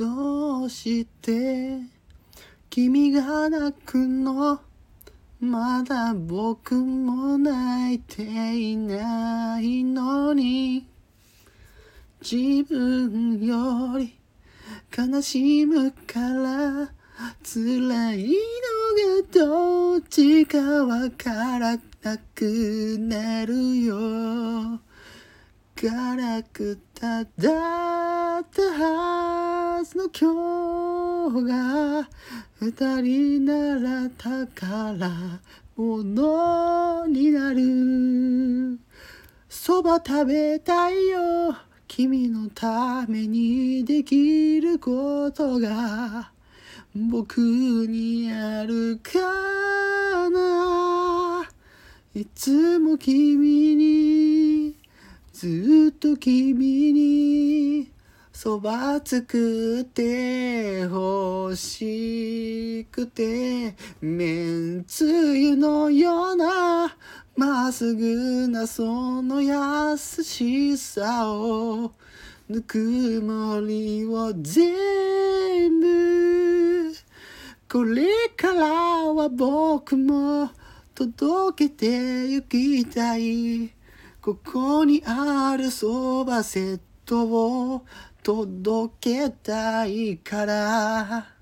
どうして君が泣くの？まだ僕も泣いていないのに。自分より悲しむから辛いのがどっちかわからなくなるよ。辛くただったはずの今日が二人なら宝物になる。そば食べたいよ君のためにできることが。僕にあるかな。いつも君にずっと君にそば作って欲しくてめんつゆのようなまっすぐなその優しさをぬくもりを全部これからは僕も届けてゆきたい。ここにあるそばセッを届けたいから。